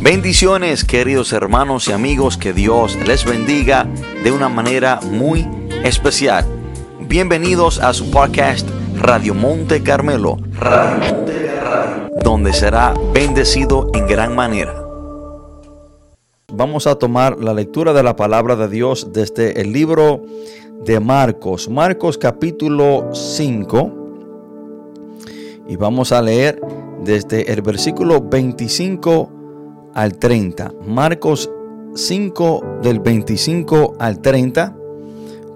Bendiciones queridos hermanos y amigos, que Dios les bendiga de una manera muy especial. Bienvenidos a su podcast Radio Monte Carmelo, donde será bendecido en gran manera. Vamos a tomar la lectura de la palabra de Dios desde el libro de Marcos, Marcos capítulo 5, y vamos a leer desde el versículo 25 al 30. Marcos 5 del 25 al 30.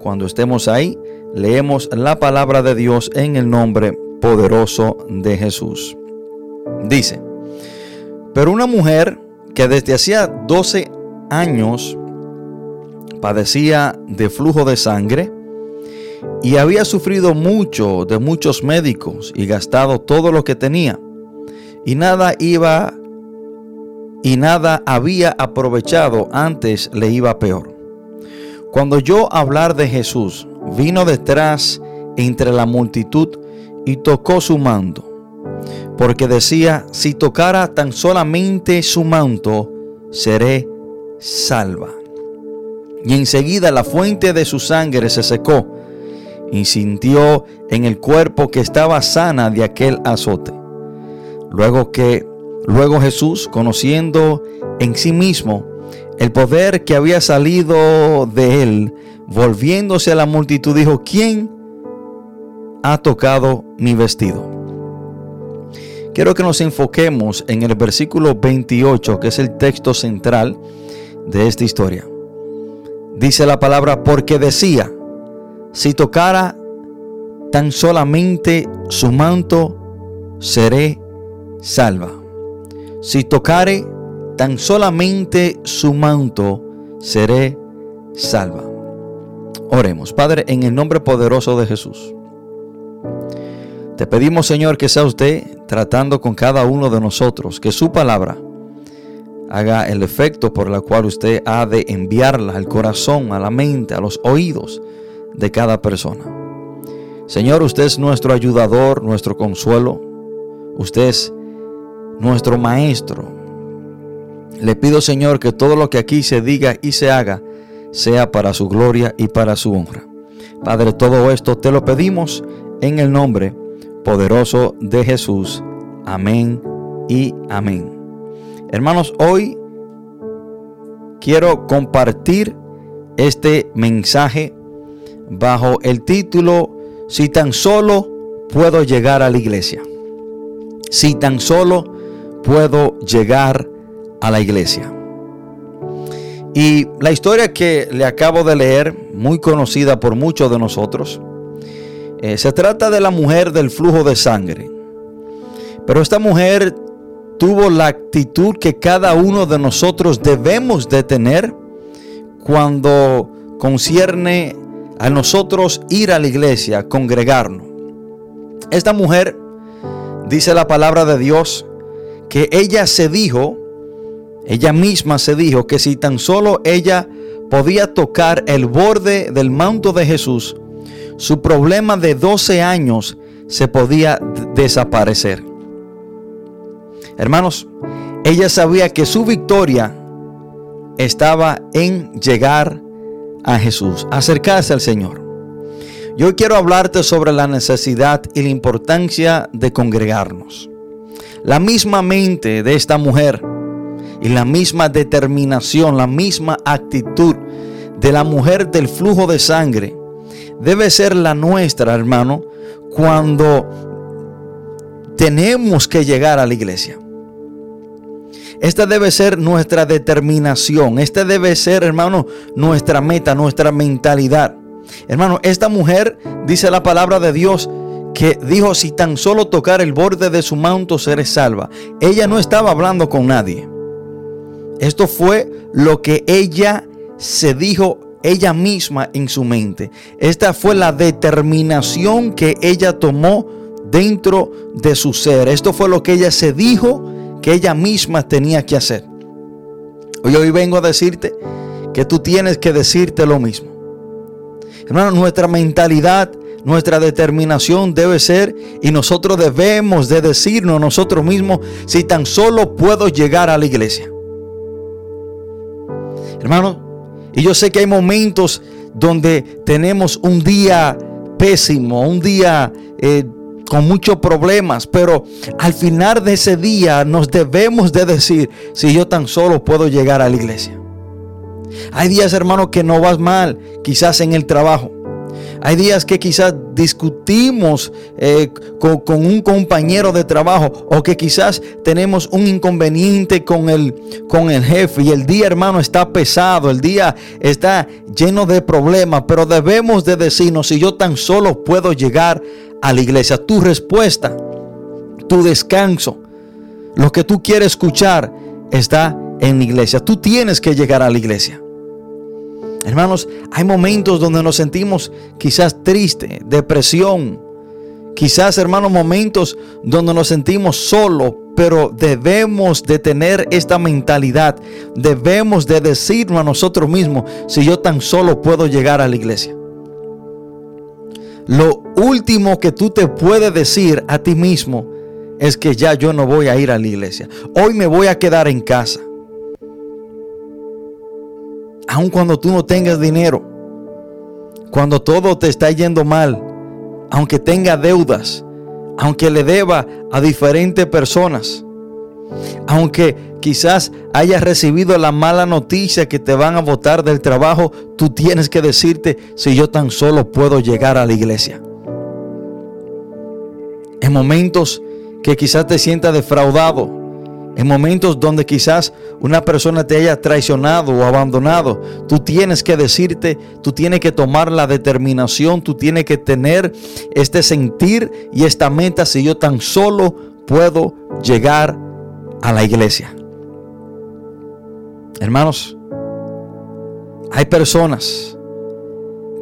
Cuando estemos ahí, leemos la palabra de Dios en el nombre poderoso de Jesús. Dice, pero una mujer que desde hacía 12 años padecía de flujo de sangre y había sufrido mucho de muchos médicos y gastado todo lo que tenía y nada iba y nada había aprovechado, antes le iba peor. Cuando yo hablar de Jesús, vino detrás entre la multitud y tocó su manto, porque decía, si tocara tan solamente su manto, seré salva. Y enseguida la fuente de su sangre se secó y sintió en el cuerpo que estaba sana de aquel azote. Luego que Luego Jesús, conociendo en sí mismo el poder que había salido de él, volviéndose a la multitud, dijo, ¿quién ha tocado mi vestido? Quiero que nos enfoquemos en el versículo 28, que es el texto central de esta historia. Dice la palabra, porque decía, si tocara tan solamente su manto, seré salva. Si tocare tan solamente su manto, seré salva. Oremos, Padre, en el nombre poderoso de Jesús. Te pedimos, Señor, que sea usted tratando con cada uno de nosotros, que su palabra haga el efecto por el cual usted ha de enviarla al corazón, a la mente, a los oídos de cada persona. Señor, usted es nuestro ayudador, nuestro consuelo. Usted es nuestro Maestro. Le pido, Señor, que todo lo que aquí se diga y se haga sea para su gloria y para su honra. Padre, todo esto te lo pedimos en el nombre poderoso de Jesús. Amén y amén. Hermanos, hoy quiero compartir este mensaje bajo el título Si tan solo puedo llegar a la iglesia. Si tan solo puedo llegar a la iglesia. Y la historia que le acabo de leer, muy conocida por muchos de nosotros, eh, se trata de la mujer del flujo de sangre. Pero esta mujer tuvo la actitud que cada uno de nosotros debemos de tener cuando concierne a nosotros ir a la iglesia, congregarnos. Esta mujer, dice la palabra de Dios, que ella se dijo, ella misma se dijo que si tan solo ella podía tocar el borde del manto de Jesús, su problema de 12 años se podía desaparecer. Hermanos, ella sabía que su victoria estaba en llegar a Jesús, acercarse al Señor. Yo quiero hablarte sobre la necesidad y la importancia de congregarnos. La misma mente de esta mujer y la misma determinación, la misma actitud de la mujer del flujo de sangre debe ser la nuestra, hermano, cuando tenemos que llegar a la iglesia. Esta debe ser nuestra determinación. Esta debe ser, hermano, nuestra meta, nuestra mentalidad. Hermano, esta mujer, dice la palabra de Dios, que dijo, si tan solo tocar el borde de su manto seré salva. Ella no estaba hablando con nadie. Esto fue lo que ella se dijo ella misma en su mente. Esta fue la determinación que ella tomó dentro de su ser. Esto fue lo que ella se dijo que ella misma tenía que hacer. Hoy, hoy vengo a decirte que tú tienes que decirte lo mismo. Hermano, nuestra mentalidad nuestra determinación debe ser y nosotros debemos de decirnos nosotros mismos si tan solo puedo llegar a la iglesia. Hermano, y yo sé que hay momentos donde tenemos un día pésimo, un día eh, con muchos problemas, pero al final de ese día nos debemos de decir, si yo tan solo puedo llegar a la iglesia. Hay días, hermano, que no vas mal, quizás en el trabajo. Hay días que quizás discutimos eh, con, un compañero de trabajo o que quizás tenemos un inconveniente con el, con el jefe y el día hermano está pesado, el día está lleno de problemas, pero debemos de decirnos si yo tan solo puedo llegar a la iglesia. Tu respuesta, tu descanso, lo que tú quieres escuchar está en la iglesia. Tú tienes que llegar a la iglesia. Hermanos, hay momentos donde nos sentimos quizás triste, depresión. Quizás, hermanos, momentos donde nos sentimos solos, pero debemos de tener esta mentalidad. Debemos de decirnos a nosotros mismos, si yo tan solo puedo llegar a la iglesia. Lo último que tú te puedes decir a ti mismo es que ya yo no voy a ir a la iglesia. Hoy me voy a quedar en casa aun cuando tú no tengas dinero, cuando todo te está yendo mal, aunque tenga deudas, aunque le deba a diferentes personas, aunque quizás hayas recibido la mala noticia que te van a votar del trabajo, tú tienes que decirte si yo tan solo puedo llegar a la iglesia. En momentos que quizás te sientas defraudado, en momentos donde quizás una persona te haya traicionado o abandonado, tú tienes que decirte, tú tienes que tomar la determinación, tú tienes que tener este sentir y esta meta si yo tan solo puedo llegar a la iglesia. Hermanos, hay personas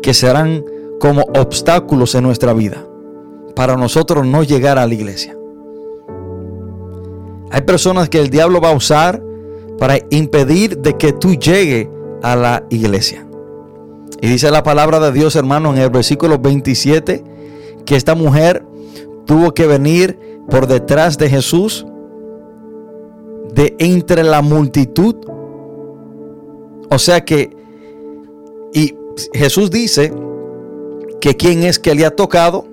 que serán como obstáculos en nuestra vida para nosotros no llegar a la iglesia. Hay personas que el diablo va a usar para impedir de que tú llegues a la iglesia. Y dice la palabra de Dios, hermano, en el versículo 27, que esta mujer tuvo que venir por detrás de Jesús, de entre la multitud. O sea que, y Jesús dice que quién es que le ha tocado,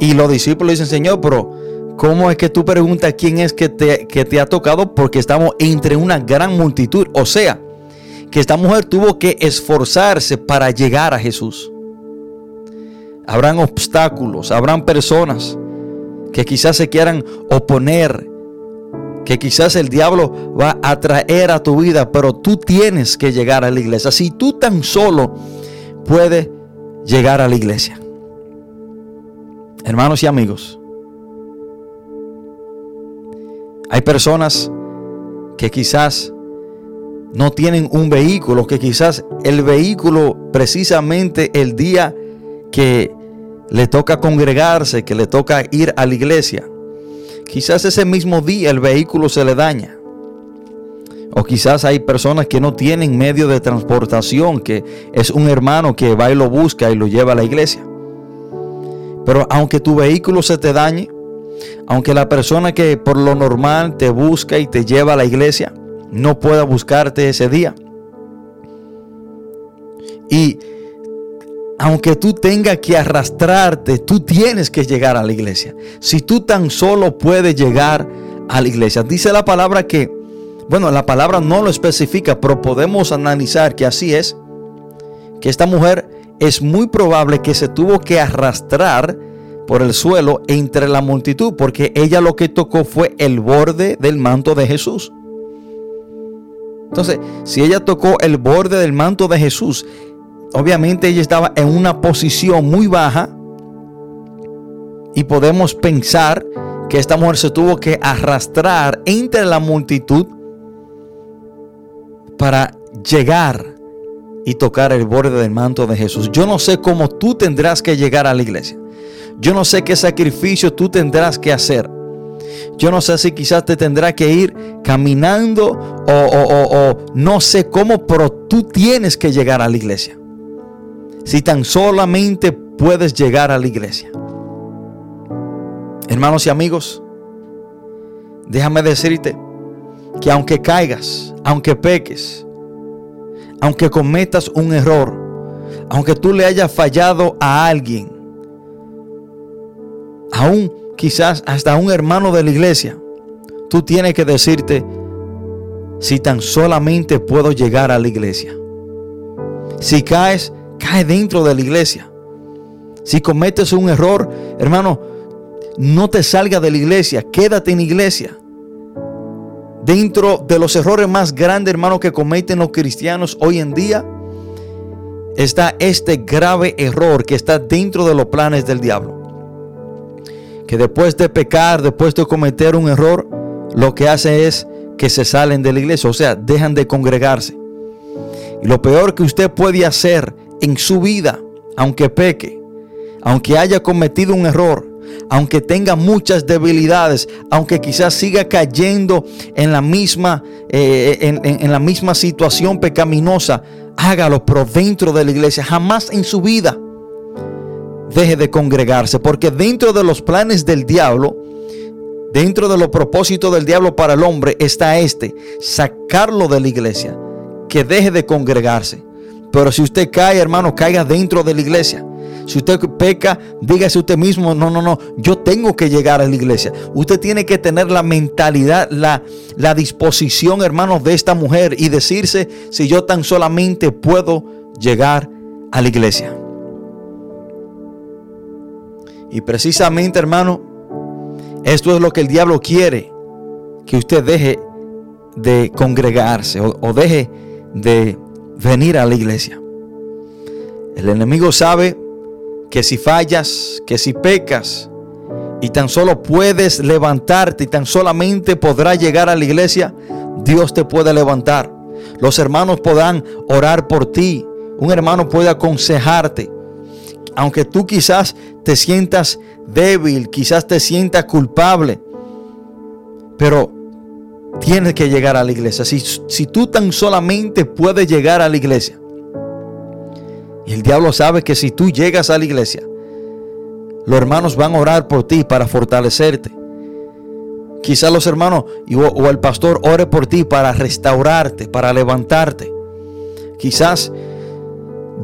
y los discípulos dicen, Señor, pero ¿Cómo es que tú preguntas quién es que te, que te ha tocado? Porque estamos entre una gran multitud. O sea, que esta mujer tuvo que esforzarse para llegar a Jesús. Habrán obstáculos, habrán personas que quizás se quieran oponer, que quizás el diablo va a traer a tu vida, pero tú tienes que llegar a la iglesia. Si tú tan solo puedes llegar a la iglesia. Hermanos y amigos, hay personas que quizás no tienen un vehículo, que quizás el vehículo precisamente el día que le toca congregarse, que le toca ir a la iglesia, quizás ese mismo día el vehículo se le daña. O quizás hay personas que no tienen medio de transportación, que es un hermano que va y lo busca y lo lleva a la iglesia. Pero aunque tu vehículo se te dañe, aunque la persona que por lo normal te busca y te lleva a la iglesia no pueda buscarte ese día. Y aunque tú tengas que arrastrarte, tú tienes que llegar a la iglesia. Si tú tan solo puedes llegar a la iglesia. Dice la palabra que, bueno, la palabra no lo especifica, pero podemos analizar que así es. Que esta mujer es muy probable que se tuvo que arrastrar por el suelo entre la multitud, porque ella lo que tocó fue el borde del manto de Jesús. Entonces, si ella tocó el borde del manto de Jesús, obviamente ella estaba en una posición muy baja y podemos pensar que esta mujer se tuvo que arrastrar entre la multitud para llegar y tocar el borde del manto de Jesús. Yo no sé cómo tú tendrás que llegar a la iglesia. Yo no sé qué sacrificio tú tendrás que hacer. Yo no sé si quizás te tendrá que ir caminando o, no sé cómo, pero tú tienes que llegar a la iglesia. Si tan solamente puedes llegar a la iglesia. Hermanos y amigos, déjame decirte que aunque caigas, aunque peques, aunque cometas un error, aunque tú le hayas fallado a alguien, aún quizás hasta un hermano de la iglesia, tú tienes que decirte, si tan solamente puedo llegar a la iglesia. Si caes, cae dentro de la iglesia. Si cometes un error, hermano, no te salga de la iglesia, quédate en la iglesia. Dentro de los errores más grandes, hermano, que cometen los cristianos hoy en día, está este grave error que está dentro de los planes del diablo. Que después de pecar, después de cometer un error, lo que hace es que se salen de la iglesia, o sea, dejan de congregarse. Y lo peor que usted puede hacer en su vida, aunque peque, aunque haya cometido un error, aunque tenga muchas debilidades, aunque quizás siga cayendo en la misma, eh, en, la misma situación pecaminosa, hágalo, pero dentro de la iglesia, jamás en su vida deje de congregarse, porque dentro de los planes del diablo, dentro de los propósitos del diablo para el hombre está este, sacarlo de la iglesia, que deje de congregarse. Pero si usted cae, hermano, caiga dentro de la iglesia. Si usted peca, dígase usted mismo, no, no, no, yo tengo que llegar a la iglesia. Usted tiene que tener la mentalidad, la, la disposición, hermano, de esta mujer y decirse si yo tan solamente puedo llegar a la iglesia. Y precisamente, hermano, esto es lo que el diablo quiere, que usted deje de congregarse o, deje de venir a la iglesia. El enemigo sabe que si fallas, que si pecas y tan solo puedes levantarte y tan solamente podrás llegar a la iglesia, Dios te puede levantar. Los hermanos podrán orar por ti. Un hermano puede aconsejarte. Aunque tú quizás te sientas débil, quizás te sientas culpable, pero tienes que llegar a la iglesia. Si, tú tan solamente puedes llegar a la iglesia, y el diablo sabe que si tú llegas a la iglesia, los hermanos van a orar por ti para fortalecerte. Quizás los hermanos o el pastor ore por ti para restaurarte, para levantarte. Quizás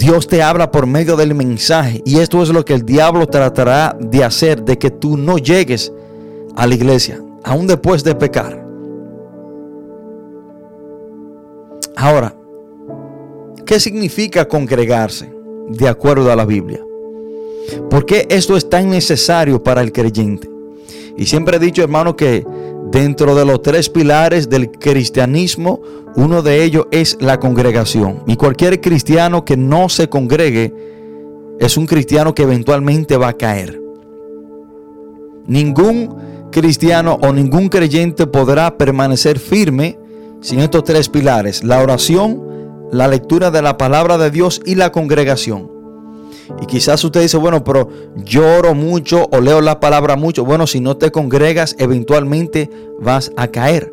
Dios te habla por medio del mensaje y esto es lo que el diablo tratará de hacer, de que tú no llegues a la iglesia, aún después de pecar. Ahora, ¿Qué significa congregarse de acuerdo a la Biblia? ¿Por qué esto es tan necesario para el creyente? Y siempre he dicho, hermano, que dentro de los tres pilares del cristianismo, uno de ellos es la congregación. Y cualquier cristiano que no se congregue es un cristiano que eventualmente va a caer. Ningún cristiano o ningún creyente podrá permanecer firme sin estos tres pilares, la oración, la lectura de la palabra de Dios y la congregación. Y quizás usted dice, bueno, pero lloro mucho o leo la palabra mucho. Bueno, si no te congregas, eventualmente vas a caer.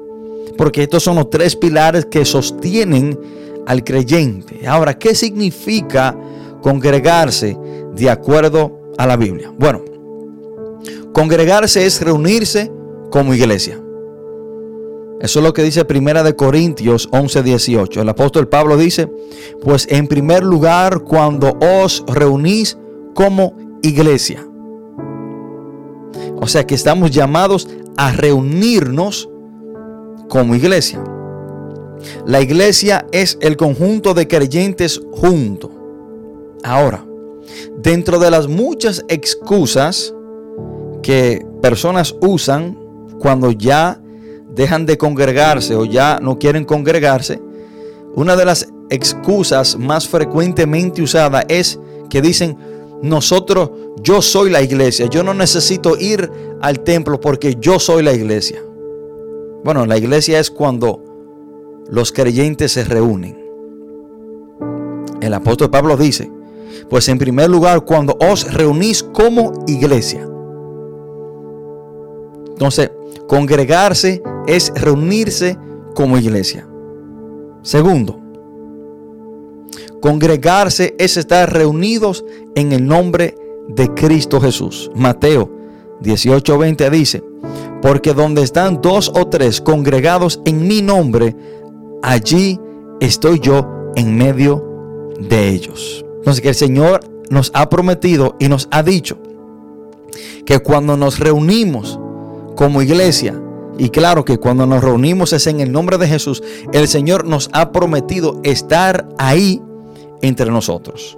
Porque estos son los tres pilares que sostienen al creyente. Ahora, ¿qué significa congregarse de acuerdo a la Biblia? Bueno, congregarse es reunirse como iglesia. Eso es lo que dice Primera de Corintios 11, 18. El apóstol Pablo dice, pues en primer lugar cuando os reunís como iglesia. O sea que estamos llamados a reunirnos como iglesia. La iglesia es el conjunto de creyentes juntos. Ahora, dentro de las muchas excusas que personas usan cuando ya dejan de congregarse o ya no quieren congregarse, una de las excusas más frecuentemente usadas es que dicen, nosotros, yo soy la iglesia, yo no necesito ir al templo porque yo soy la iglesia. Bueno, la iglesia es cuando los creyentes se reúnen. El apóstol Pablo dice, pues en primer lugar, cuando os reunís como iglesia. Entonces, congregarse es reunirse como iglesia. Segundo, congregarse es estar reunidos en el nombre de Cristo Jesús. Mateo 18:20 dice, porque donde están dos o tres congregados en mi nombre, allí estoy yo en medio de ellos. Entonces que el Señor nos ha prometido y nos ha dicho que cuando nos reunimos como iglesia, y claro que cuando nos reunimos es en el nombre de Jesús, el Señor nos ha prometido estar ahí entre nosotros.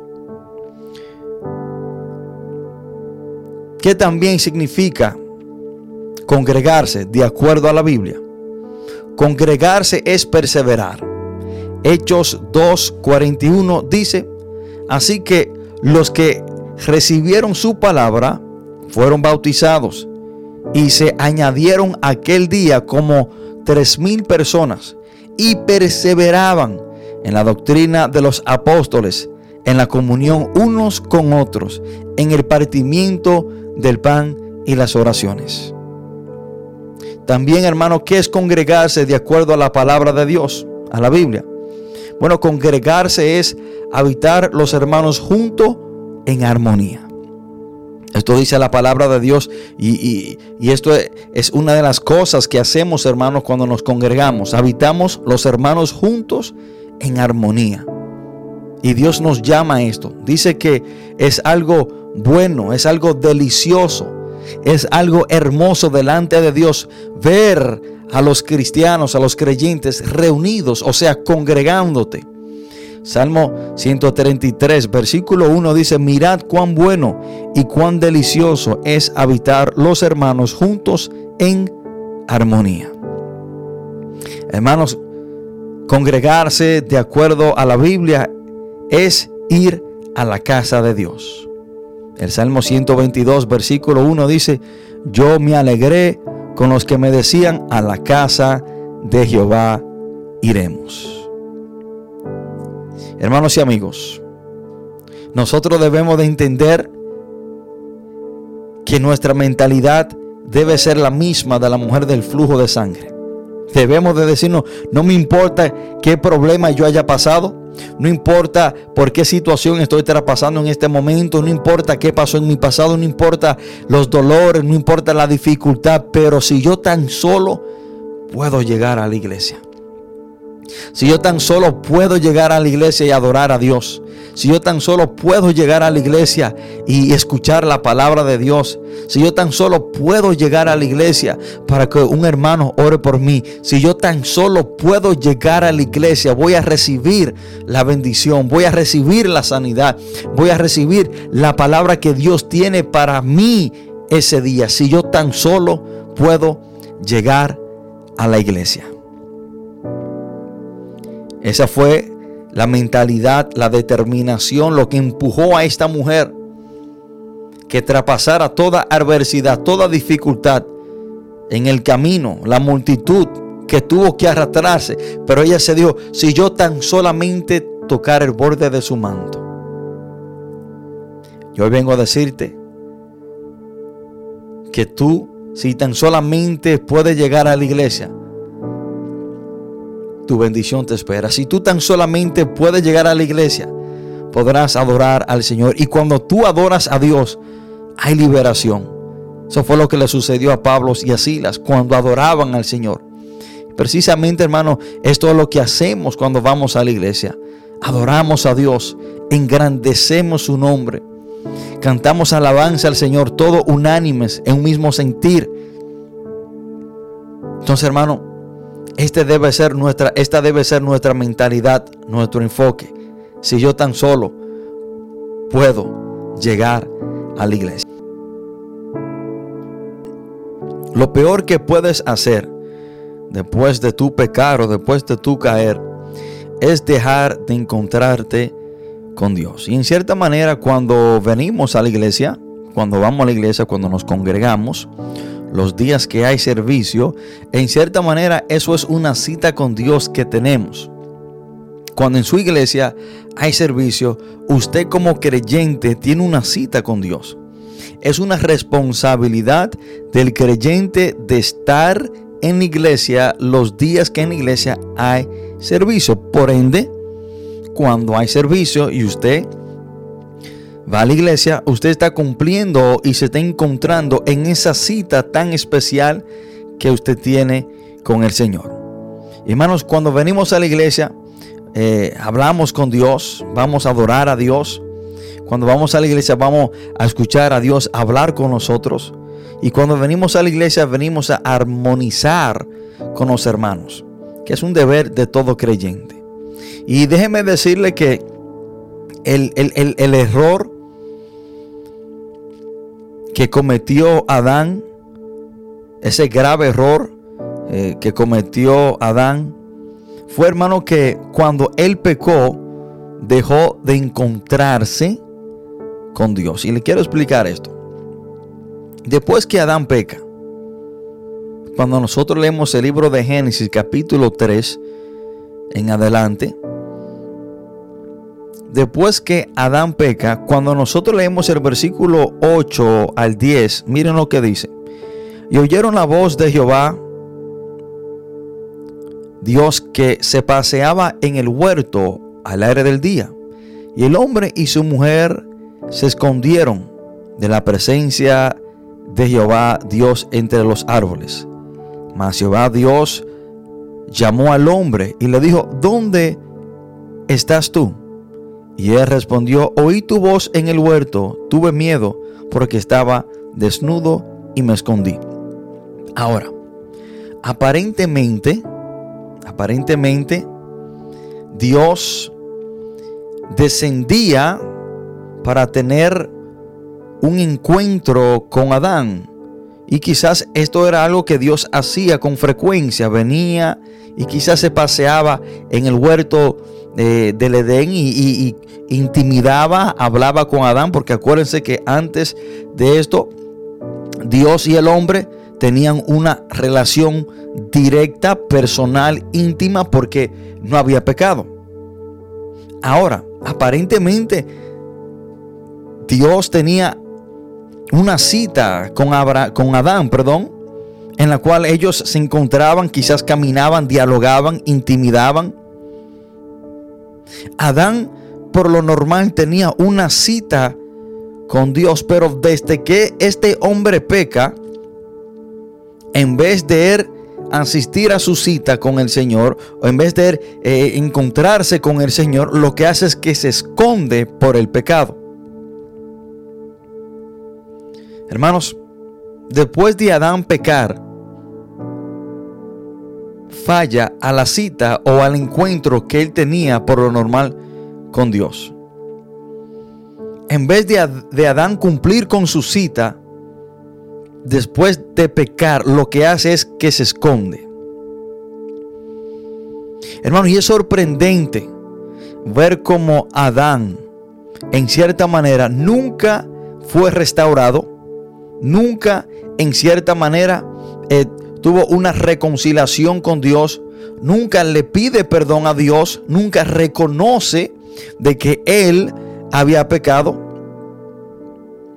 ¿Qué también significa congregarse de acuerdo a la Biblia? Congregarse es perseverar. Hechos 2.41 dice, así que los que recibieron su palabra fueron bautizados y se añadieron aquel día como tres mil personas y perseveraban en la doctrina de los apóstoles, en la comunión unos con otros, en el partimiento del pan y las oraciones. También, hermano, ¿qué es congregarse de acuerdo a la palabra de Dios, a la Biblia? Bueno, congregarse es habitar los hermanos juntos en armonía. Esto dice la palabra de Dios y, esto es una de las cosas que hacemos, hermanos, cuando nos congregamos. Habitamos los hermanos juntos en armonía. Y Dios nos llama a esto. Dice que es algo bueno, es algo delicioso, es algo hermoso delante de Dios ver a los cristianos, a los creyentes reunidos, o sea, congregándote. Salmo 133, versículo 1 dice, mirad cuán bueno y cuán delicioso es habitar los hermanos juntos en armonía. Hermanos, congregarse de acuerdo a la Biblia es ir a la casa de Dios. El Salmo 122, versículo 1 dice, yo me alegré con los que me decían, a la casa de Jehová iremos. Hermanos y amigos, nosotros debemos de entender que nuestra mentalidad debe ser la misma de la mujer del flujo de sangre. Debemos de decirnos, no me importa qué problema yo haya pasado, no importa por qué situación estoy traspasando en este momento, no importa qué pasó en mi pasado, no importa los dolores, no importa la dificultad, pero si yo tan solo puedo llegar a la iglesia. Si yo tan solo puedo llegar a la iglesia y adorar a Dios. Si yo tan solo puedo llegar a la iglesia y escuchar la palabra de Dios. Si yo tan solo puedo llegar a la iglesia para que un hermano ore por mí. Si yo tan solo puedo llegar a la iglesia, voy a recibir la bendición, voy a recibir la sanidad, voy a recibir la palabra que Dios tiene para mí ese día. Si yo tan solo puedo llegar a la iglesia. Esa fue la mentalidad, la determinación, lo que empujó a esta mujer que traspasara toda adversidad, toda dificultad en el camino, la multitud que tuvo que arrastrarse, pero ella se dijo, si yo tan solamente tocar el borde de su manto. Yo hoy vengo a decirte que tú, si tan solamente puedes llegar a la iglesia, tu bendición te espera. Si tú tan solamente puedes llegar a la iglesia, podrás adorar al Señor. Y cuando tú adoras a Dios, hay liberación. Eso fue lo que le sucedió a Pablo y a Silas cuando adoraban al Señor. Precisamente, hermano, esto es lo que hacemos cuando vamos a la iglesia. Adoramos a Dios, engrandecemos su nombre, cantamos alabanza al Señor, todo unánimes, en un mismo sentir. Entonces, hermano, este debe ser nuestra, esta debe ser nuestra mentalidad, nuestro enfoque. Si yo tan solo puedo llegar a la iglesia. Lo peor que puedes hacer después de tu pecar o después de tu caer es dejar de encontrarte con Dios. Y en cierta manera cuando venimos a la iglesia, cuando vamos a la iglesia, cuando nos congregamos, los días que hay servicio, en cierta manera eso es una cita con Dios que tenemos. Cuando en su iglesia hay servicio, usted como creyente tiene una cita con Dios. Es una responsabilidad del creyente de estar en la iglesia los días que en la iglesia hay servicio. Por ende, cuando hay servicio y usted va a la iglesia, usted está cumpliendo y se está encontrando en esa cita tan especial que usted tiene con el Señor. Hermanos, cuando venimos a la iglesia, eh, hablamos con Dios, vamos a adorar a Dios. Cuando vamos a la iglesia vamos a escuchar a Dios hablar con nosotros. Y cuando venimos a la iglesia venimos a armonizar con los hermanos, que es un deber de todo creyente. Y déjeme decirle que el, el error que cometió Adán, ese grave error eh, que cometió Adán, fue hermano que cuando él pecó, dejó de encontrarse con Dios. Y le quiero explicar esto. Después que Adán peca, cuando nosotros leemos el libro de Génesis capítulo 3 en adelante, después que Adán peca, cuando nosotros leemos el versículo 8 al 10, miren lo que dice. Y oyeron la voz de Jehová, Dios que se paseaba en el huerto al aire del día. Y el hombre y su mujer se escondieron de la presencia de Jehová Dios entre los árboles. Mas Jehová Dios llamó al hombre y le dijo, ¿dónde estás tú? Y él respondió, oí tu voz en el huerto, tuve miedo porque estaba desnudo y me escondí. Ahora, aparentemente, aparentemente, Dios descendía para tener un encuentro con Adán. Y quizás esto era algo que Dios hacía con frecuencia. Venía y quizás se paseaba en el huerto eh, del Edén y, intimidaba, hablaba con Adán, porque acuérdense que antes de esto, Dios y el hombre tenían una relación directa, personal, íntima, porque no había pecado. Ahora, aparentemente, Dios tenía una cita con, con Adán, perdón, en la cual ellos se encontraban, quizás caminaban, dialogaban, intimidaban. Adán por lo normal tenía una cita con Dios, pero desde que este hombre peca, en vez de asistir a su cita con el Señor, o en vez de eh, encontrarse con el Señor, lo que hace es que se esconde por el pecado. Hermanos, después de Adán pecar, falla a la cita o al encuentro que él tenía por lo normal con Dios. En vez de, de Adán cumplir con su cita, después de pecar, lo que hace es que se esconde. Hermano, y es sorprendente ver cómo Adán, en cierta manera, nunca fue restaurado, nunca, en cierta manera, eh, tuvo una reconciliación con Dios, nunca le pide perdón a Dios, nunca reconoce de que él había pecado,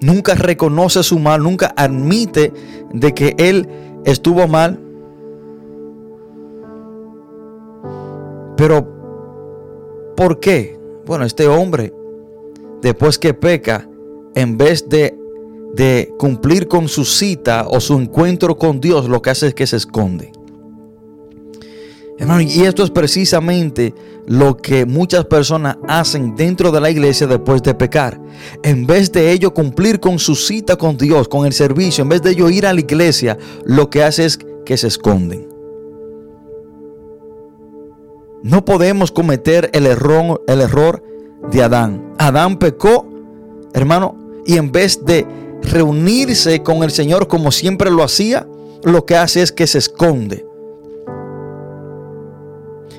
nunca reconoce su mal, nunca admite de que él estuvo mal. Pero, ¿por qué? Bueno, este hombre, después que peca, en vez de de cumplir con su cita o su encuentro con Dios, lo que hace es que se esconde. Hermano, y esto es precisamente lo que muchas personas hacen dentro de la iglesia después de pecar. En vez de ello cumplir con su cita con Dios, con el servicio, en vez de ello ir a la iglesia, lo que hace es que se esconden. No podemos cometer el error, el error de Adán. Adán pecó, hermano, y en vez de reunirse con el Señor como siempre lo hacía, lo que hace es que se esconde.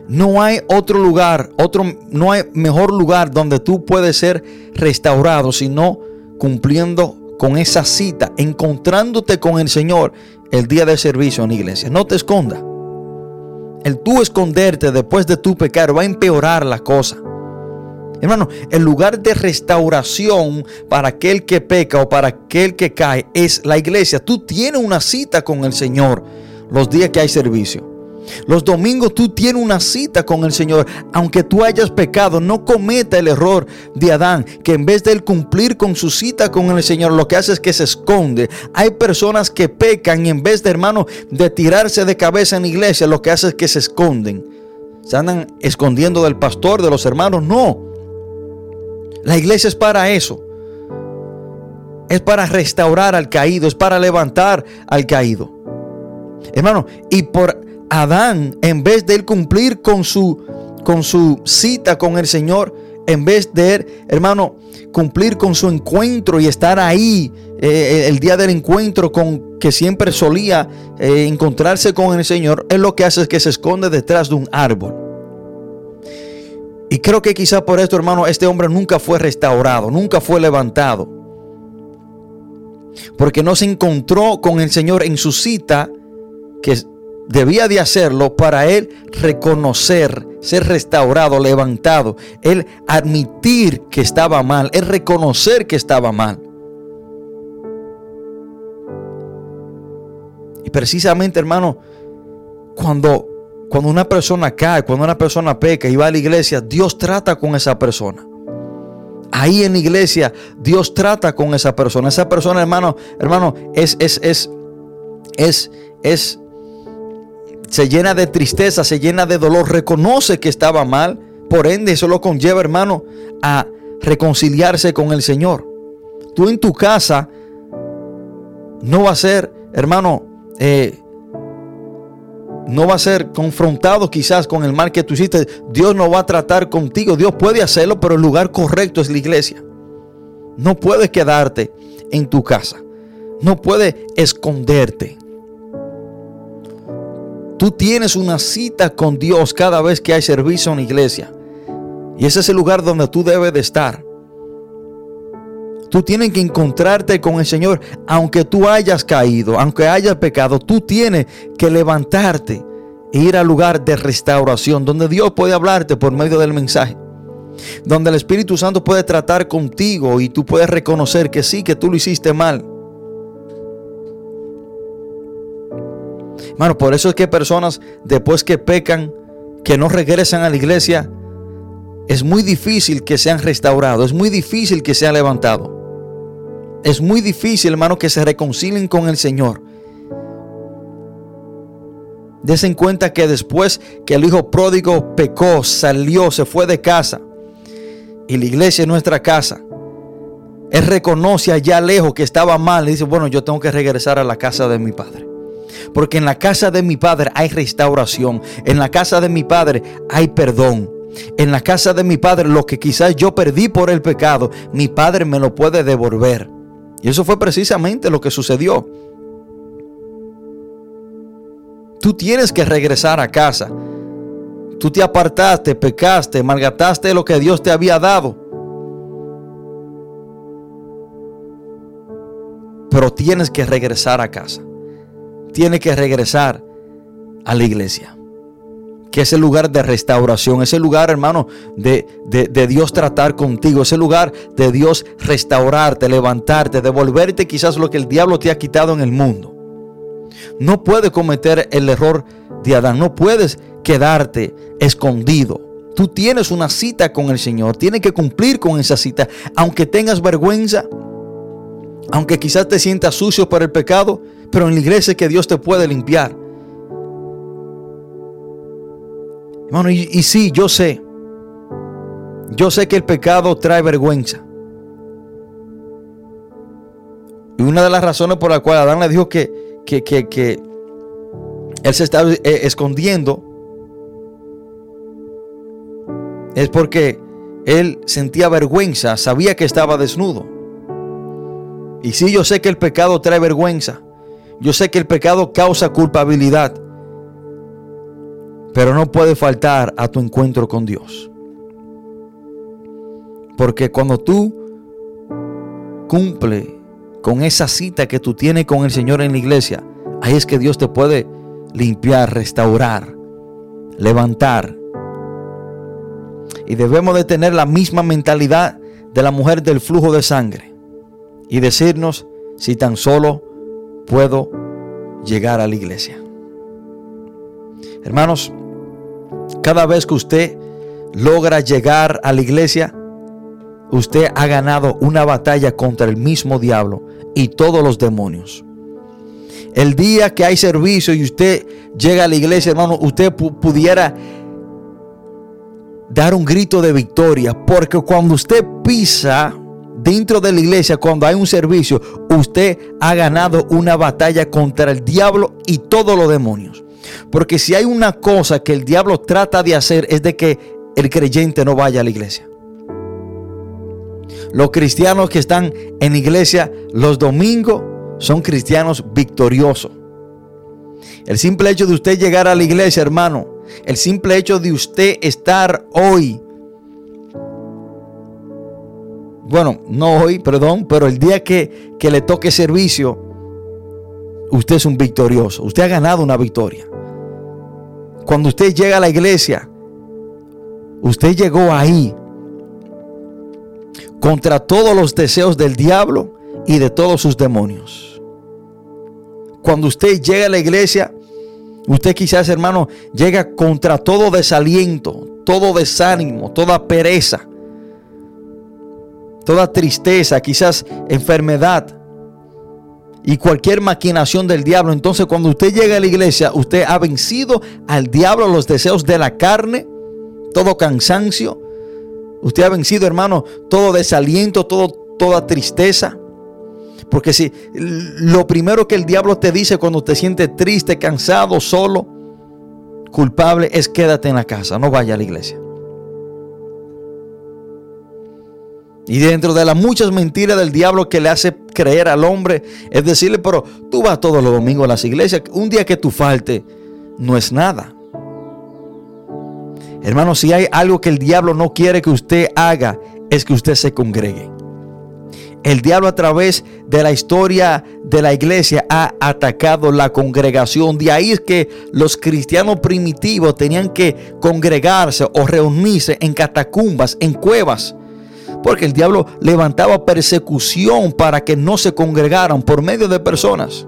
No hay otro lugar, otro, no hay mejor lugar donde tú puedes ser restaurado, sino cumpliendo con esa cita, encontrándote con el Señor el día de servicio en iglesia. No te esconda. El tú esconderte después de tu pecar va a empeorar la cosa. Hermano, el lugar de restauración para aquel que peca o para aquel que cae es la iglesia. Tú tienes una cita con el Señor los días que hay servicio. Los domingos tú tienes una cita con el Señor. Aunque tú hayas pecado, no cometa el error de Adán, que en vez de él cumplir con su cita con el Señor, lo que hace es que se esconde. Hay personas que pecan y en vez de hermano de tirarse de cabeza en la iglesia, lo que hace es que se esconden. se andan escondiendo del pastor, de los hermanos. No. La iglesia es para eso. Es para restaurar al caído, es para levantar al caído. Hermano, y por Adán, en vez de él cumplir con su, con su cita con el Señor, en vez de él, hermano, cumplir con su encuentro y estar ahí eh, el día del encuentro con que siempre solía eh, encontrarse con el Señor, es lo que hace es que se esconde detrás de un árbol. Y creo que quizá por esto, hermano, este hombre nunca fue restaurado, nunca fue levantado. Porque no se encontró con el Señor en su cita, que debía de hacerlo para él reconocer, ser restaurado, levantado, él admitir que estaba mal, él reconocer que estaba mal. Y precisamente, hermano, cuando, cuando una persona cae, cuando una persona peca y va a la iglesia, Dios trata con esa persona. Ahí en la iglesia, Dios trata con esa persona. Esa persona, hermano, hermano, es, es, es, es, es se llena de tristeza, se llena de dolor, reconoce que estaba mal. Por ende, eso lo conlleva, hermano, a reconciliarse con el Señor. Tú en tu casa no va a ser, hermano, eh, no va a ser confrontado quizás con el mal que tú hiciste. Dios no va a tratar contigo. Dios puede hacerlo, pero el lugar correcto es la iglesia. No puedes quedarte en tu casa. No puedes esconderte. Tú tienes una cita con Dios cada vez que hay servicio en la iglesia. Y ese es el lugar donde tú debes de estar. Tú tienes que encontrarte con el Señor, aunque tú hayas caído, aunque hayas pecado, tú tienes que levantarte e ir al lugar de restauración, donde Dios puede hablarte por medio del mensaje, donde el Espíritu Santo puede tratar contigo y tú puedes reconocer que sí, que tú lo hiciste mal. Hermano, por eso es que personas después que pecan, que no regresan a la iglesia, es muy difícil que sean restaurados, es muy difícil que sean levantados. Es muy difícil, hermano, que se reconcilien con el Señor. Desen cuenta que después que el hijo pródigo pecó, salió, se fue de casa, y la iglesia es nuestra casa, él reconoce allá lejos que estaba mal y dice, bueno, yo tengo que regresar a la casa de mi padre. Porque en la casa de mi Padre hay restauración. En la casa de mi Padre hay perdón. En la casa de mi Padre lo que quizás yo perdí por el pecado, mi Padre me lo puede devolver. Y eso fue precisamente lo que sucedió. Tú tienes que regresar a casa. Tú te apartaste, pecaste, malgataste lo que Dios te había dado. Pero tienes que regresar a casa tiene que regresar a la iglesia. Que es el lugar de restauración, ese lugar, hermano, de, de, Dios tratar contigo, ese lugar de Dios restaurarte, levantarte, devolverte quizás lo que el diablo te ha quitado en el mundo. No puedes cometer el error de Adán, no puedes quedarte escondido. Tú tienes una cita con el Señor, tienes que cumplir con esa cita, aunque tengas vergüenza, aunque quizás te sientas sucio por el pecado, pero en la iglesia es que Dios te puede limpiar. Hermano, y, sí, yo sé. Yo sé que el pecado trae vergüenza. Y una de las razones por la cual Adán le dijo que, que, que, que él se estaba eh, escondiendo es porque él sentía vergüenza, sabía que estaba desnudo. Y sí, yo sé que el pecado trae vergüenza. Yo sé que el pecado causa culpabilidad. Pero no puede faltar a tu encuentro con Dios. Porque cuando tú cumple con esa cita que tú tienes con el Señor en la iglesia, ahí es que Dios te puede limpiar, restaurar, levantar. Y debemos de tener la misma mentalidad de la mujer del flujo de sangre y decirnos si tan solo puedo llegar a la iglesia. Hermanos, cada vez que usted logra llegar a la iglesia, usted ha ganado una batalla contra el mismo diablo y todos los demonios. El día que hay servicio y usted llega a la iglesia, hermano, usted pudiera dar un grito de victoria, porque cuando usted pisa dentro de la iglesia, cuando hay un servicio, usted ha ganado una batalla contra el diablo y todos los demonios. Porque si hay una cosa que el diablo trata de hacer es de que el creyente no vaya a la iglesia. Los cristianos que están en iglesia los domingos son cristianos victoriosos. El simple hecho de usted llegar a la iglesia, hermano, el simple hecho de usted estar hoy, bueno, no hoy, perdón, pero el día que, que le toque servicio, usted es un victorioso. Usted ha ganado una victoria. Cuando usted llega a la iglesia, usted llegó ahí contra todos los deseos del diablo y de todos sus demonios. Cuando usted llega a la iglesia, usted quizás, hermano, llega contra todo desaliento, todo desánimo, toda pereza, toda tristeza, quizás enfermedad y cualquier maquinación del diablo. Entonces cuando usted llega a la iglesia, usted ha vencido al diablo los deseos de la carne, todo cansancio. Usted ha vencido, hermano, todo desaliento, todo, toda tristeza. Porque si lo primero que el diablo te dice cuando te sientes triste, cansado, solo, culpable, es quédate en la casa, no vaya a la iglesia. Y dentro de las muchas mentiras del diablo que le hace creer al hombre, es decirle, pero tú vas todos los domingos a las iglesias, un día que tú falte no es nada. Hermano, si hay algo que el diablo no quiere que usted haga, es que usted se congregue. El diablo a través de la historia de la iglesia ha atacado la congregación. De ahí es que los cristianos primitivos tenían que congregarse o reunirse en catacumbas, en cuevas porque el diablo levantaba persecución para que no se congregaran por medio de personas.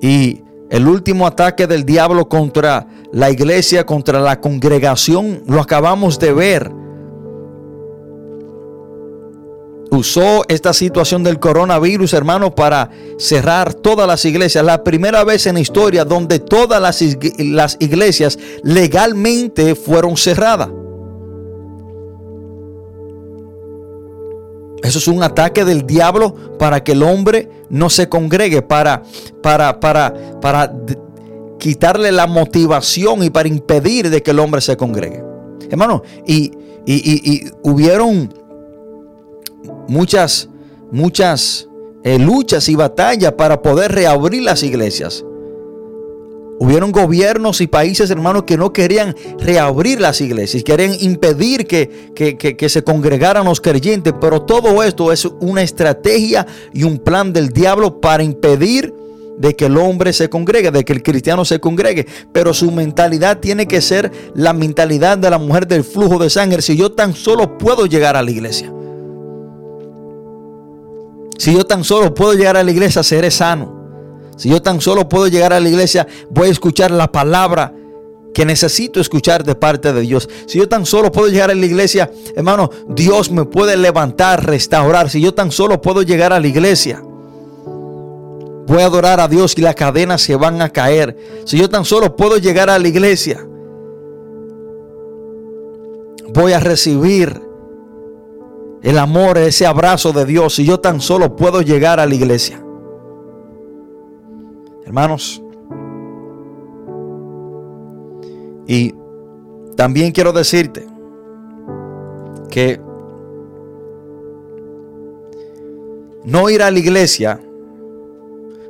Y el último ataque del diablo contra la iglesia, contra la congregación, lo acabamos de ver. Usó esta situación del coronavirus, hermano, para cerrar todas las iglesias. La primera vez en la historia donde todas las, iglesias legalmente fueron cerradas. Eso es un ataque del diablo para que el hombre no se congregue, para, para, para, para quitarle la motivación y para impedir de que el hombre se congregue. Hermano, y, y, hubieron muchas, muchas eh, luchas y batallas para poder reabrir las iglesias. Hubieron gobiernos y países, hermanos, que no querían reabrir las iglesias, querían impedir que, que, se congregaran los creyentes, pero todo esto es una estrategia y un plan del diablo para impedir de que el hombre se congregue, de que el cristiano se congregue. Pero su mentalidad tiene que ser la mentalidad de la mujer del flujo de sangre. Si yo tan solo puedo llegar a la iglesia. Si yo tan solo puedo llegar a la iglesia, seré sano. Si yo tan solo puedo llegar a la iglesia, voy a escuchar la palabra que necesito escuchar de parte de Dios. Si yo tan solo puedo llegar a la iglesia, hermano, Dios me puede levantar, restaurar. Si yo tan solo puedo llegar a la iglesia, voy a adorar a Dios y las cadenas se van a caer. Si yo tan solo puedo llegar a la iglesia, voy a recibir el amor, ese abrazo de Dios. Si yo tan solo puedo llegar a la iglesia. Hermanos, y también quiero decirte que no ir a la iglesia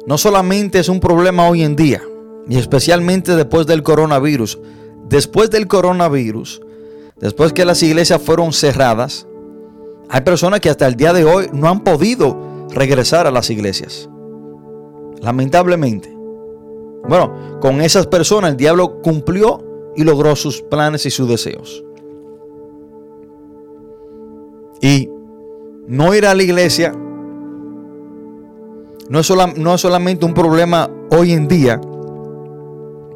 no solamente es un problema hoy en día, y especialmente después del coronavirus. Después del coronavirus, después que las iglesias fueron cerradas, hay personas que hasta el día de hoy no han podido regresar a las iglesias. Lamentablemente. Bueno, con esas personas el diablo cumplió y logró sus planes y sus deseos. Y no ir a la iglesia no es, no es solamente un problema hoy en día,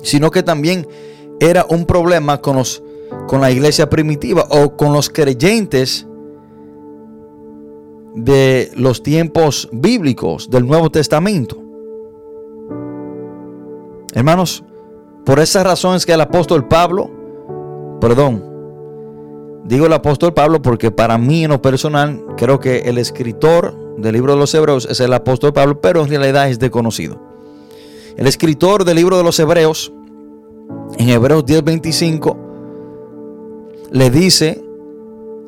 sino que también era un problema con, los, con la iglesia primitiva o con los creyentes de los tiempos bíblicos del Nuevo Testamento. Hermanos, por esas razones que el apóstol Pablo perdón, digo el apóstol Pablo porque para mí en lo personal creo que el escritor del libro de los Hebreos es el apóstol Pablo, pero en realidad es desconocido. El escritor del libro de los Hebreos, en Hebreos 10:25, le dice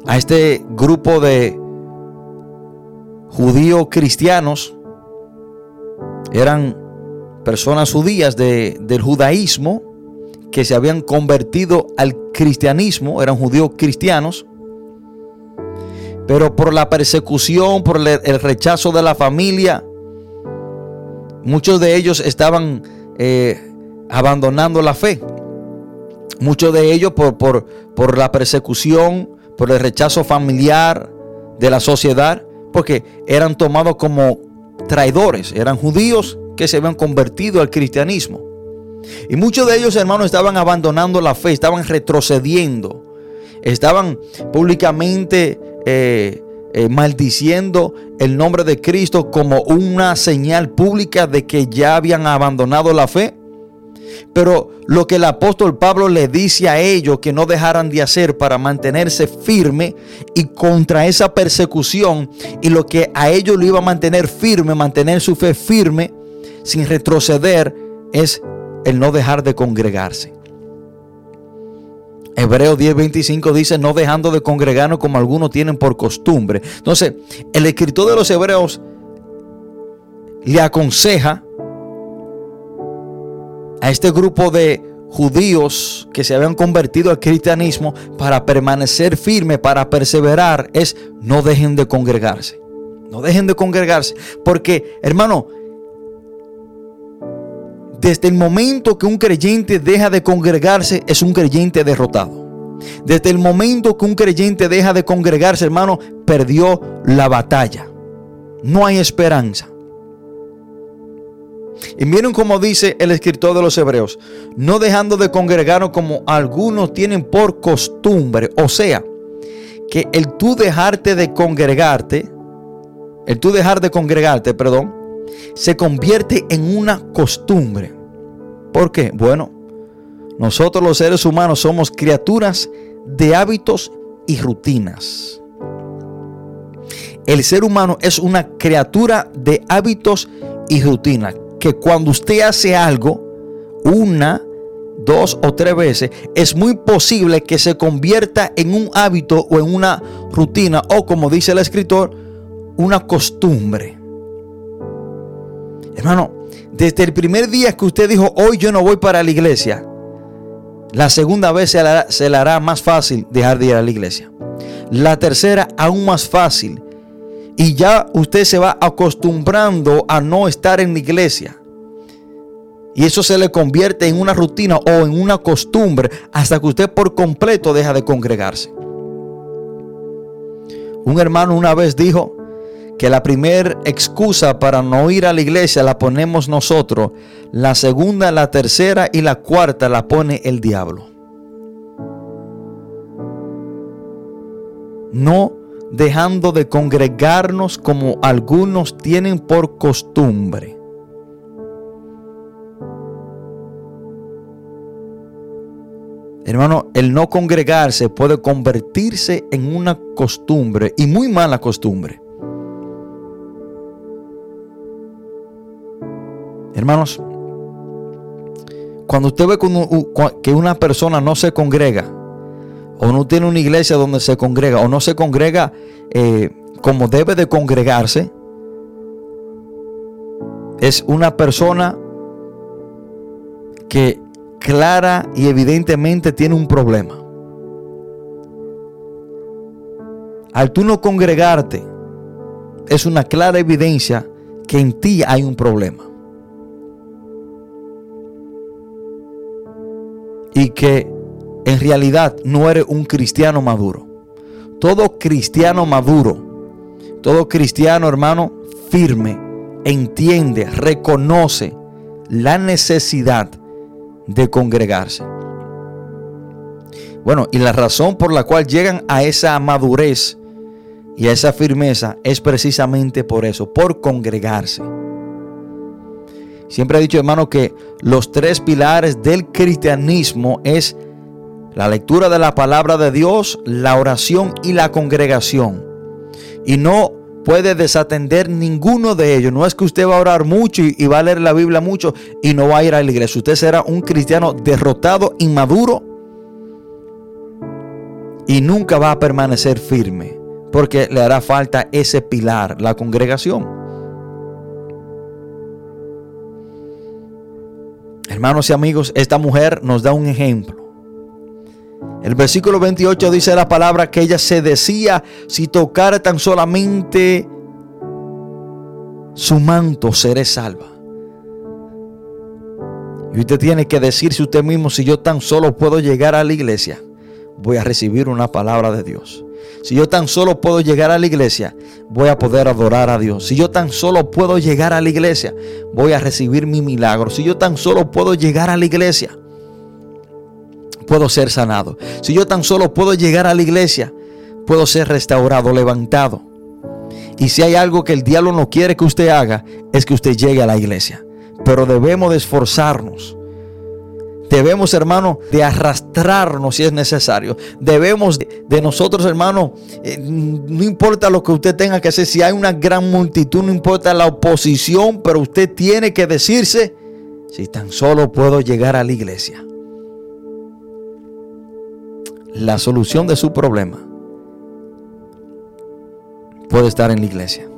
a este grupo de judíos cristianos, eran personas judías del judaísmo que se habían convertido al cristianismo, eran judíos cristianos, pero por la persecución, por el rechazo de la familia, muchos de ellos estaban eh, abandonando la fe. Muchos de ellos por, por, por la persecución, por el rechazo familiar de la sociedad, porque eran tomados como traidores, eran judíos que se habían convertido al cristianismo. Y muchos de ellos, hermanos, estaban abandonando la fe, estaban retrocediendo, estaban públicamente eh, eh, maldiciendo el nombre de Cristo como una señal pública de que ya habían abandonado la fe. Pero lo que el apóstol Pablo le dice a ellos que no dejaran de hacer para mantenerse firme y contra esa persecución y lo que a ellos lo iba a mantener firme, mantener su fe firme sin retroceder es el no dejar de congregarse. Hebreos 10:25 dice, no dejando de congregarnos como algunos tienen por costumbre. Entonces, el escritor de los Hebreos le aconseja a este grupo de judíos que se habían convertido al cristianismo para permanecer firme, para perseverar, es no dejen de congregarse. No dejen de congregarse. Porque, hermano, desde el momento que un creyente deja de congregarse, es un creyente derrotado. Desde el momento que un creyente deja de congregarse, hermano, perdió la batalla. No hay esperanza. Y miren cómo dice el escritor de los Hebreos, no dejando de congregarnos como algunos tienen por costumbre. O sea, que el tú dejarte de congregarte, el tú dejar de congregarte, perdón, se convierte en una costumbre. ¿Por qué? Bueno, nosotros los seres humanos somos criaturas de hábitos y rutinas. El ser humano es una criatura de hábitos y rutinas que cuando usted hace algo una, dos o tres veces, es muy posible que se convierta en un hábito o en una rutina o como dice el escritor, una costumbre. Hermano, desde el primer día que usted dijo, hoy yo no voy para la iglesia, la segunda vez se hará, se le hará más fácil dejar de ir a la iglesia. La tercera aún más fácil. Y ya usted se va acostumbrando a no estar en la iglesia. Y eso se le convierte en una rutina o en una costumbre hasta que usted por completo deja de congregarse. Un hermano una vez dijo que la primera excusa para no ir a la iglesia la ponemos nosotros, la segunda, la tercera y la cuarta la pone el diablo. No dejando de congregarnos como algunos tienen por costumbre. Hermano, el no congregarse puede convertirse en una costumbre y muy mala costumbre. Hermanos, cuando usted ve que una persona no se congrega, o no tiene una iglesia donde se congrega, o no se congrega eh, como debe de congregarse, es una persona que clara y evidentemente tiene un problema. Al tú no congregarte, es una clara evidencia que en ti hay un problema. Y que en realidad no eres un cristiano maduro. Todo cristiano maduro, todo cristiano hermano firme, entiende, reconoce la necesidad de congregarse. Bueno, y la razón por la cual llegan a esa madurez y a esa firmeza es precisamente por eso, por congregarse. Siempre he dicho, hermano, que los tres pilares del cristianismo es La lectura de la palabra de Dios, la oración y la congregación. Y no puede desatender ninguno de ellos. No es que usted va a orar mucho y, va a leer la Biblia mucho y no va a ir a la iglesia. Usted será un cristiano derrotado, inmaduro y nunca va a permanecer firme porque le hará falta ese pilar, la congregación. Hermanos y amigos, esta mujer nos da un ejemplo. El versículo 28 dice la palabra que ella se decía, si tocara tan solamente su manto, seré salva. Y usted tiene que decirse usted mismo, si yo tan solo puedo llegar a la iglesia, voy a recibir una palabra de Dios. Si yo tan solo puedo llegar a la iglesia, voy a poder adorar a Dios. Si yo tan solo puedo llegar a la iglesia, voy a recibir mi milagro. Si yo tan solo puedo llegar a la iglesia, puedo ser sanado. Si yo tan solo puedo llegar a la iglesia, puedo ser restaurado, levantado. Y si hay algo que el diablo no quiere que usted haga, es que usted llegue a la iglesia. Pero debemos de esforzarnos Debemos, hermano, de arrastrarnos si es necesario. Debemos de, nosotros, hermano, eh, no importa lo que usted tenga que hacer, si hay una gran multitud, no importa la oposición, pero usted tiene que decirse, si tan solo puedo llegar a la iglesia. La solución de su problema puede estar en la iglesia.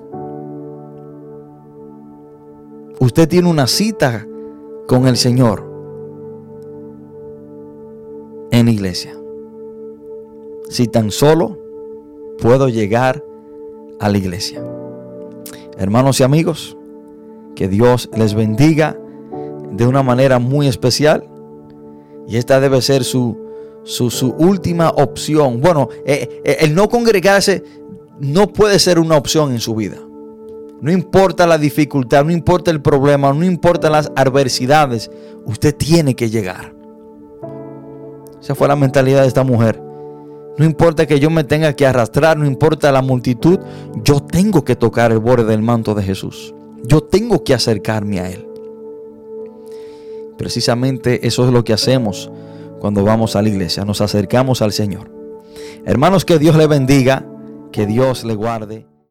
Usted tiene una cita con el Señor en iglesia. Si tan solo puedo llegar a la iglesia. Hermanos y amigos, que Dios les bendiga de una manera muy especial. Y esta debe ser su, su, última opción. Bueno, eh, eh, el no congregarse no puede ser una opción en su vida. No importa la dificultad, no importa el problema, no importa las adversidades, usted tiene que llegar. Esa fue la mentalidad de esta mujer. No importa que yo me tenga que arrastrar, no importa la multitud, yo tengo que tocar el borde del manto de Jesús. Yo tengo que acercarme a Él. Precisamente eso es lo que hacemos cuando vamos a la iglesia, nos acercamos al Señor. Hermanos, que Dios le bendiga, que Dios le guarde.